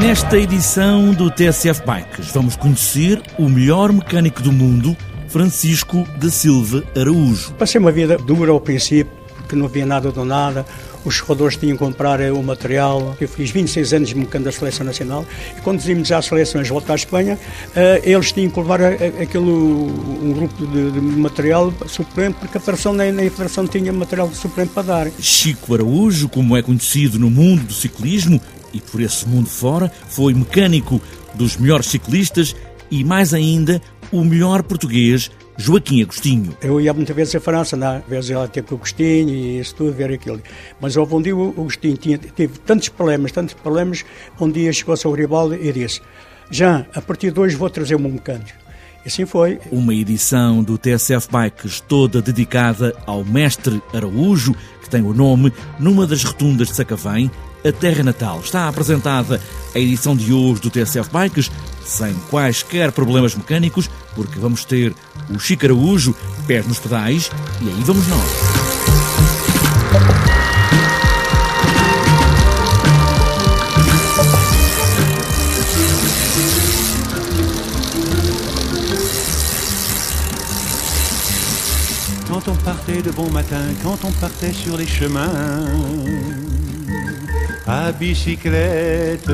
Nesta edição do TSF Bikes, vamos conhecer o melhor mecânico do mundo, Francisco da Silva Araújo. Passei uma vida dura ao princípio, porque não havia nada do nada. Os jogadores tinham que comprar o material. Eu fiz 26 anos de mecânico da Seleção Nacional e quando íamos às seleções voltar à Espanha, eh, eles tinham que levar aquele, um grupo de, de material suplente, porque a Federação nem, nem a Federação tinha material suplente para dar. Chico Araújo, como é conhecido no mundo do ciclismo, e por esse mundo fora, foi mecânico dos melhores ciclistas e, mais ainda, o melhor português, Joaquim Agostinho. Eu ia muitas vezes à França, né? às vezes ia ter com o Agostinho e isso tudo, ver aquilo. Mas houve um dia o Agostinho tinha, teve tantos problemas, tantos problemas, um dia chegou-se ao Ribaldo e disse: Jean, a partir de hoje vou trazer um mecânico. E assim foi. Uma edição do TSF Bikes toda dedicada ao mestre Araújo, que tem o nome numa das rotundas de Sacavém, a terra natal. Está apresentada a edição de hoje do TSF Bikes, sem quaisquer problemas mecânicos, porque vamos ter o Chico Araújo, pés nos pedais, e aí vamos nós. Quand on partait de bon matin, quand on partait sur les chemins, à biciclette.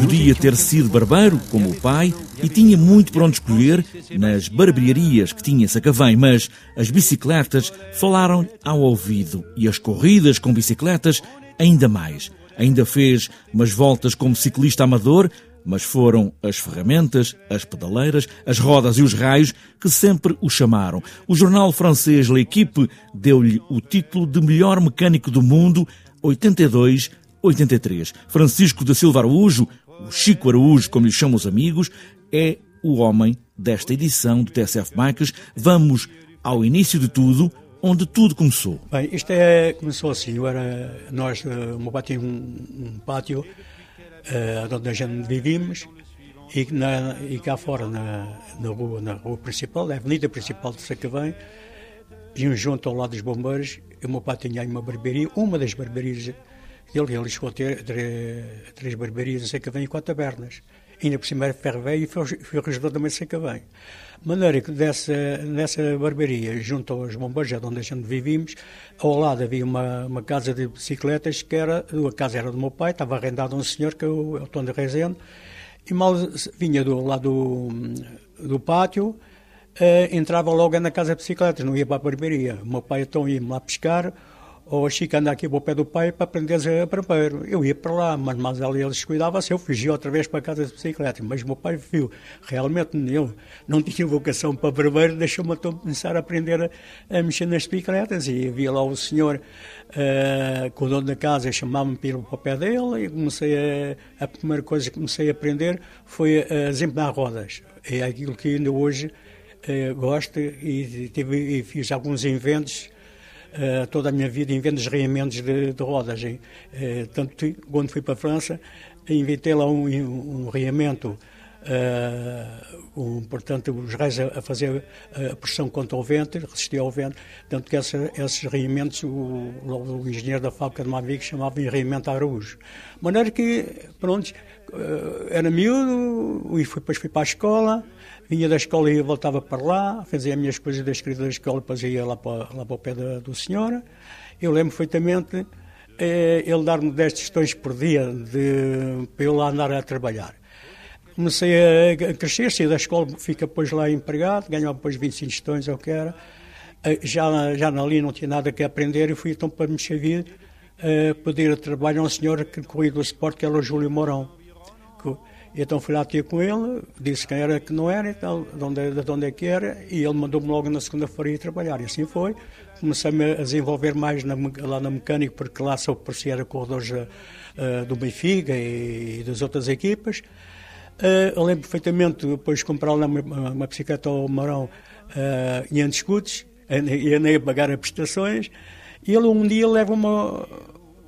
Podia ter sido barbeiro, como o pai, e tinha muito para onde escolher nas barbearias que tinha Sacavém, mas as bicicletas falaram ao ouvido e as corridas com bicicletas ainda mais. Ainda fez umas voltas como ciclista amador, mas foram as ferramentas, as pedaleiras, as rodas e os raios que sempre o chamaram. O jornal francês L'Equipe deu-lhe o título de melhor mecânico do mundo 82-83. Francisco da Silva Araújo, o Chico Araújo, como lhe chamam os amigos, é o homem desta edição do TSF Bikes. Vamos ao início de tudo, onde tudo começou. Bem, isto é, começou assim, eu era, nós, o meu pai tinha um, um pátio onde a gente vivíamos e, na, e cá fora, na, na, rua, na rua principal, na avenida principal de Sacavém, e um junto ao lado dos bombeiros, o meu pai tinha uma barbearia, uma das barbearias ele, ele chegou a ter três, três barbearias em Sacavém e quatro tabernas. Ainda por cima era ferro velho e foi regedor também de Sacavém. De maneira que dessa, nessa barbearia, junto aos bombeiros, onde a gente vivíamos, ao lado havia uma, uma casa de bicicletas, que era, a casa era do meu pai, estava arrendado a um senhor, que é o, é Tom de Rezende, e mal vinha do lado do, do pátio, Uh, entrava logo na casa de bicicletas, não ia para a barbearia. O meu pai então ia-me lá pescar, ou a Chica anda aqui para o pé do pai para aprender a barbeiro. Eu ia para lá, mas, mas ali eles cuidavam-se, eu fugia outra vez para casa de bicicleta. Mas o meu pai viu, realmente eu não tinha vocação para barbeiro, deixou-me então começar a aprender a, a, mexer nas bicicletas. E havia lá o senhor, uh, com o dono da casa, chamava-me para o pé dele e comecei a, a primeira coisa que comecei a aprender foi a desempenhar rodas. É aquilo que ainda hoje uh, gosto e, tive, e fiz alguns inventos uh, toda a minha vida invento desreamentos de, de rodas. Uh, tanto quando fui para a França, inventei lá um, um, um reamento, uh, um, portanto, os raios a, a, fazer a pressão contra o vento, resistir ao vento. Tanto que essa, esses reamentos, o, o, engenheiro da fábrica de Mavic chamava de reamento Araújo. De maneira que, pronto, era miúdo e fui, depois fui para a escola vinha da escola e voltava para lá, fazia as minhas coisas da escrita da escola, depois ia lá para, lá para o pé da, do senhor. Eu lembro perfeitamente eh, ele dar-me 10 tostões por dia de, para eu lá andar a trabalhar. Comecei a, crescer, saí da escola, fica depois lá empregado, ganhava depois 25 tostões, ou o que era. Eh, já, já ali não tinha nada que aprender e fui então para me servir, eh, pedir trabalho a um senhor que corria do esporte, que era o Júlio Mourão. Que, então fui lá ter com ele, disse quem era que não era, então, de onde, de onde é que era, e ele mandou-me logo na segunda-feira ir trabalhar. E assim foi. Comecei-me a desenvolver mais na, lá na mecânica, porque lá só parecia era corredores uh, do Benfica e, e, das outras equipas. Uh, eu lembro perfeitamente, depois comprar lá uma, uma bicicleta ao Marão uh, em escudos, e andei a pagar as prestações, e ele um dia leva-me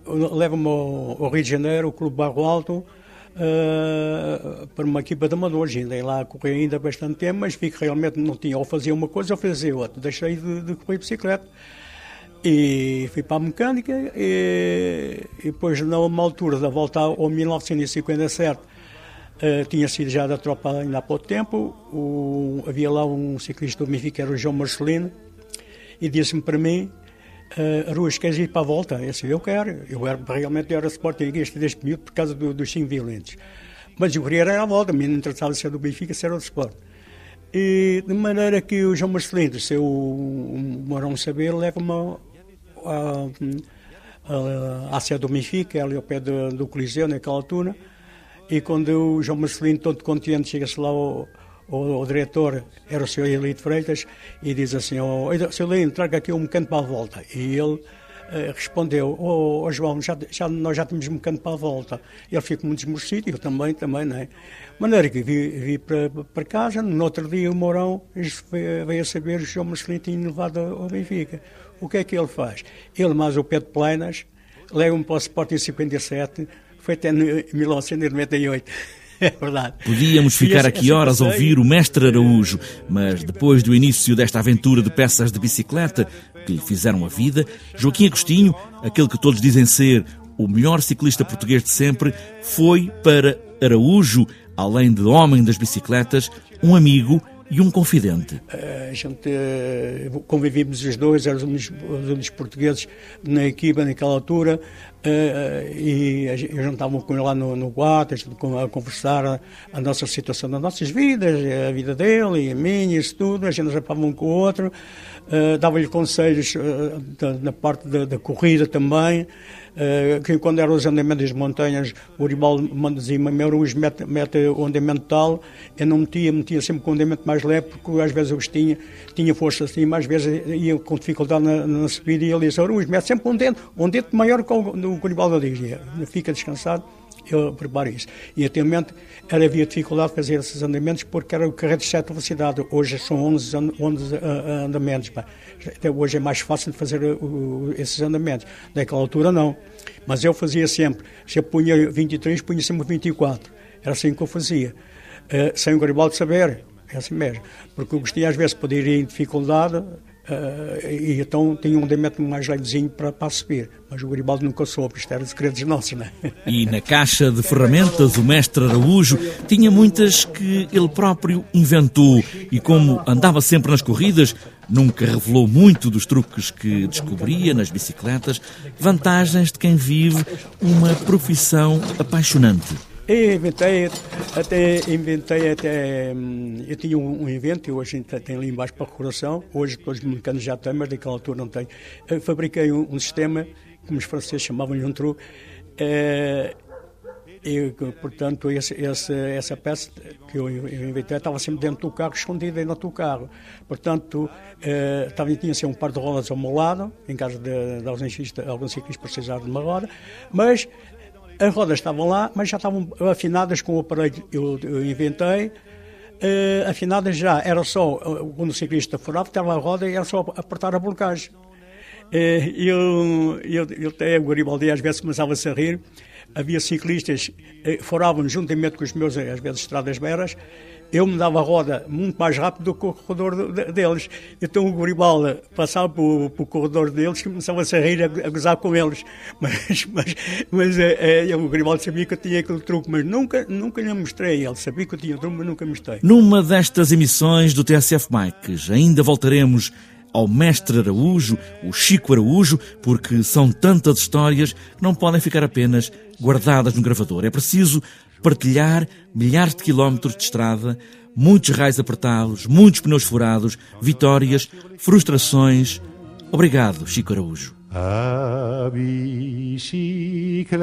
leva ao, ao Rio de Janeiro, o Clube Barro Alto, uh, para uma equipa de amadores. Andei lá a correr ainda bastante tempo, mas vi que realmente não tinha ou fazia uma coisa ou fazia outra. Deixei de, de correr bicicleta. E fui para a mecânica e, e depois, numa altura da volta ao 1957, uh, tinha sido já da tropa ainda há pouco tempo, o, havia lá um ciclista do Benfica, era o João Marcelino, e disse-me para mim, uh, Ruas, queres ir para a volta? Eu disse, eu quero. Eu era, realmente era sportinguista deste miúdo por causa do, dos cinco violentos. Mas eu queria era a volta, me não interessava se era do Benfica, se era do Sport. E de maneira que o João Marcelino, se eu moram saber, leva-me à, à do Benfica, ali ao pé do, do Coliseu, naquela altura. E quando o João Marcelino, todo contente, chega-se lá ao o, o, diretor era o Sr. Elito Freitas e diz assim, oh, Sr. Elito, traga aqui um mecânico para a volta. E ele uh, respondeu, oh, oh, João, já, já, nós já temos um mecânico para a volta. Ele ficou muito desmorcido, eu também, também, não é? Maneira que vi, vi para, para casa, no outro dia o Mourão veio a saber que o João Marcelino tinha levado ao Benfica. O que é que ele faz? Ele mais o Pedro Planas, leva-me para o Sporting 57, foi até 1998. É verdade. Podíamos ficar aqui horas a ouvir o mestre Araújo, mas depois do início desta aventura de peças de bicicleta que lhe fizeram a vida, Joaquim Agostinho, aquele que todos dizem ser o melhor ciclista português de sempre, foi para Araújo, além de homem das bicicletas, um amigo e um confidente. A gente eh, convivimos os dois, éramos os únicos portugueses na equipa naquela altura, eh, e a gente estava com ele lá no, no Guatas, a conversar a, nossa situação das nossas vidas, a vida dele e a minha, isso tudo, a gente rapava um com o outro, dava-lhe conselhos na parte da, da corrida também, que quando eram os andamentos das montanhas, o Ribaldo dizia-me, meu, mete, mete o andamento tal, eu não metia, metia sempre com o andamento mais leve, porque às vezes eu tinha, tinha força assim, mas às vezes ia com dificuldade na, na subida e ele disse, Ruiz, mete sempre um dente, um dente maior que o, o Ribaldo dizia, fica descansado eu preparo isso. E anteriormente era, havia dificuldade de fazer esses andamentos porque era o carreto de 7 velocidade. Hoje são 11, 11 uh, andamentos. Pá. Até hoje é mais fácil de fazer uh, esses andamentos. Naquela altura não. Mas eu fazia sempre. Se eu punha 23, punha sempre 24. Era assim que eu fazia. Sem o Garibaldi saber. É assim mesmo. Porque eu gostei às vezes poder ir em dificuldade Uh, e então tinha um andamento mais levezinho para, para subir. Mas o Garibaldi nunca soube, isto era segredos nossos, não é? E na caixa de ferramentas, o mestre Araújo tinha muitas que ele próprio inventou. E como andava sempre nas corridas, nunca revelou muito dos truques que descobria nas bicicletas, vantagens de quem vive uma profissão apaixonante. Eu inventei, até inventei até. Hum, eu tinha um, um evento, eu hoje tenho ali embaixo para a recordação, hoje todos os mecanos já têm, mas naquela altura não. Eu fabriquei um, um sistema, como os franceses chamavam-lhe um truque, é, e, portanto, esse, esse, essa peça que eu, eu inventei estava sempre dentro do carro, escondida dentro do carro. Portanto, eh, estava, tinha assim, um par de rodas ao meu lado, em caso de, de alguns ciclistas precisarem de uma roda, mas as rodas estavam lá, mas já estavam afinadas com o aparelho que eu, eu inventei. Uh, afinadas já, era só, quando o ciclista furava, estava a roda e era só apertar a blocagem. Uh, eu, eu, eu até o Garibaldi às vezes começava-se a rir. Havia ciclistas uh, furavam juntamente com os meus, às vezes, estradas beras, eu me dava a roda muito mais rápido do que o corredor deles. Então o Garibaldi passava pelo, corredor deles e começava-se a rir, a, a, gozar com eles. Mas, mas, mas é, é, o Garibaldi sabia que eu tinha aquele truque, mas nunca, nunca lhe mostrei. Ele sabia que eu tinha truque, mas nunca mostrei. Numa destas emissões do TSF Mikes, ainda voltaremos ao mestre Araújo, o Chico Araújo, porque são tantas histórias que não podem ficar apenas guardadas no gravador. É preciso partilhar milhares de quilómetros de estrada, muitos raios apertados, muitos pneus furados, vitórias, frustrações. Obrigado, Chico Araújo. A bicicleta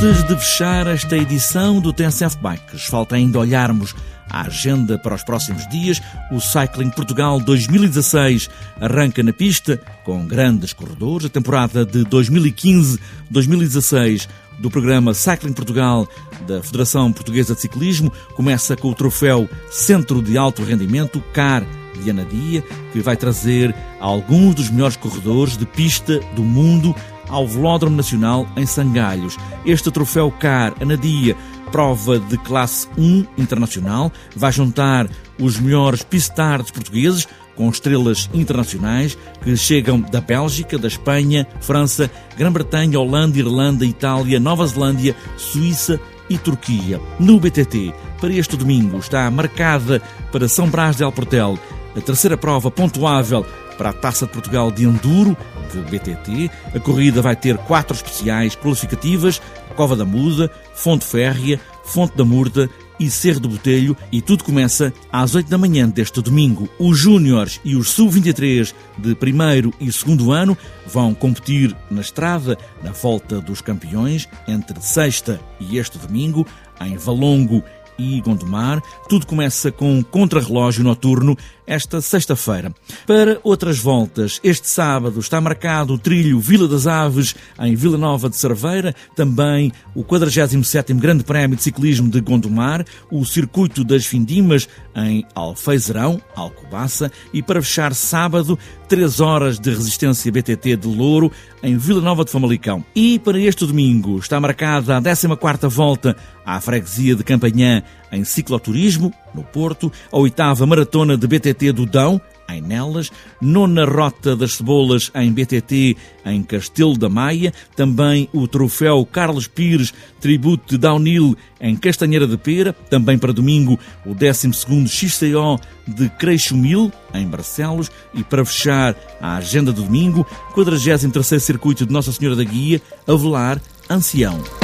Antes de fechar esta edição do TSF Bikes, falta ainda olharmos a agenda para os próximos dias. O Cycling Portugal 2016 arranca na pista com grandes corredores. A temporada de 2015-2016 do programa Cycling Portugal da Federação Portuguesa de Ciclismo começa com o troféu Centro de Alto Rendimento CAR de Anadia, que vai trazer alguns dos melhores corredores de pista do mundo ao Velódromo Nacional em Sangalhos. Este troféu CAR Anadia, prova de classe 1 internacional, vai juntar os melhores pistards portugueses com estrelas internacionais que chegam da Bélgica, da Espanha, França, Grã-Bretanha, Holanda, Irlanda, Itália, Nova Zelândia, Suíça e Turquia. No BTT, para este domingo, está marcada para São Brás de Alportel a terceira prova pontuável para a Taça de Portugal de Enduro, de BTT. A corrida vai ter quatro especiais qualificativas, Cova da Muda, Fonte Férrea, Fonte da Murta e Cerro do Botelho e tudo começa às 8 da manhã deste domingo. Os Júniores e os Sub-23 de primeiro e segundo ano vão competir na estrada na volta dos campeões entre sexta e este domingo em Valongo e Gondomar. Tudo começa com um contrarrelógio noturno esta sexta-feira. Para outras voltas, este sábado está marcado o trilho Vila das Aves em Vila Nova de Cerveira, também o 47º Grande Prémio de Ciclismo de Gondomar, o Circuito das Findimas em Alfeizerão, Alcobaça e para fechar sábado, 3 horas de resistência BTT de Louro em Vila Nova de Famalicão. E para este domingo está marcada a 14ª volta à freguesia de Campanhã em cicloturismo, no Porto, a oitava maratona de BTT do Dão, em Nelas, nona Rota das Cebolas em BTT em Castelo da Maia, também o troféu Carlos Pires Tributo de Downhill em Castanheira de Pera, também para domingo o 12º XCO de Creixumil em Barcelos e para fechar a agenda do domingo, 43º Circuito de Nossa Senhora da Guia, Avelar, Ancião.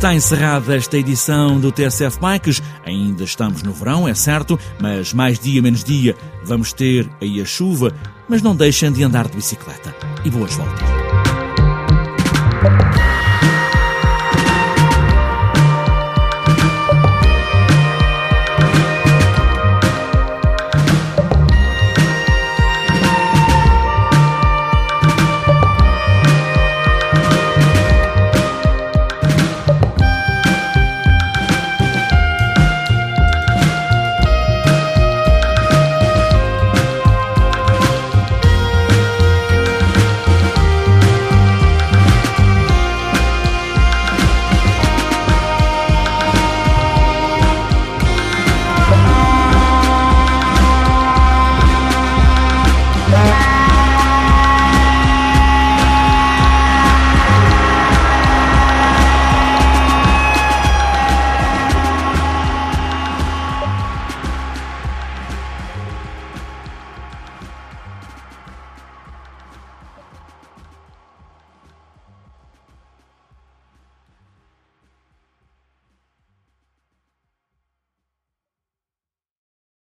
Está encerrada esta edição do TSF Bikes. Ainda estamos no verão, é certo, mas mais dia menos dia vamos ter aí a chuva. Mas não deixem de andar de bicicleta. E boas voltas.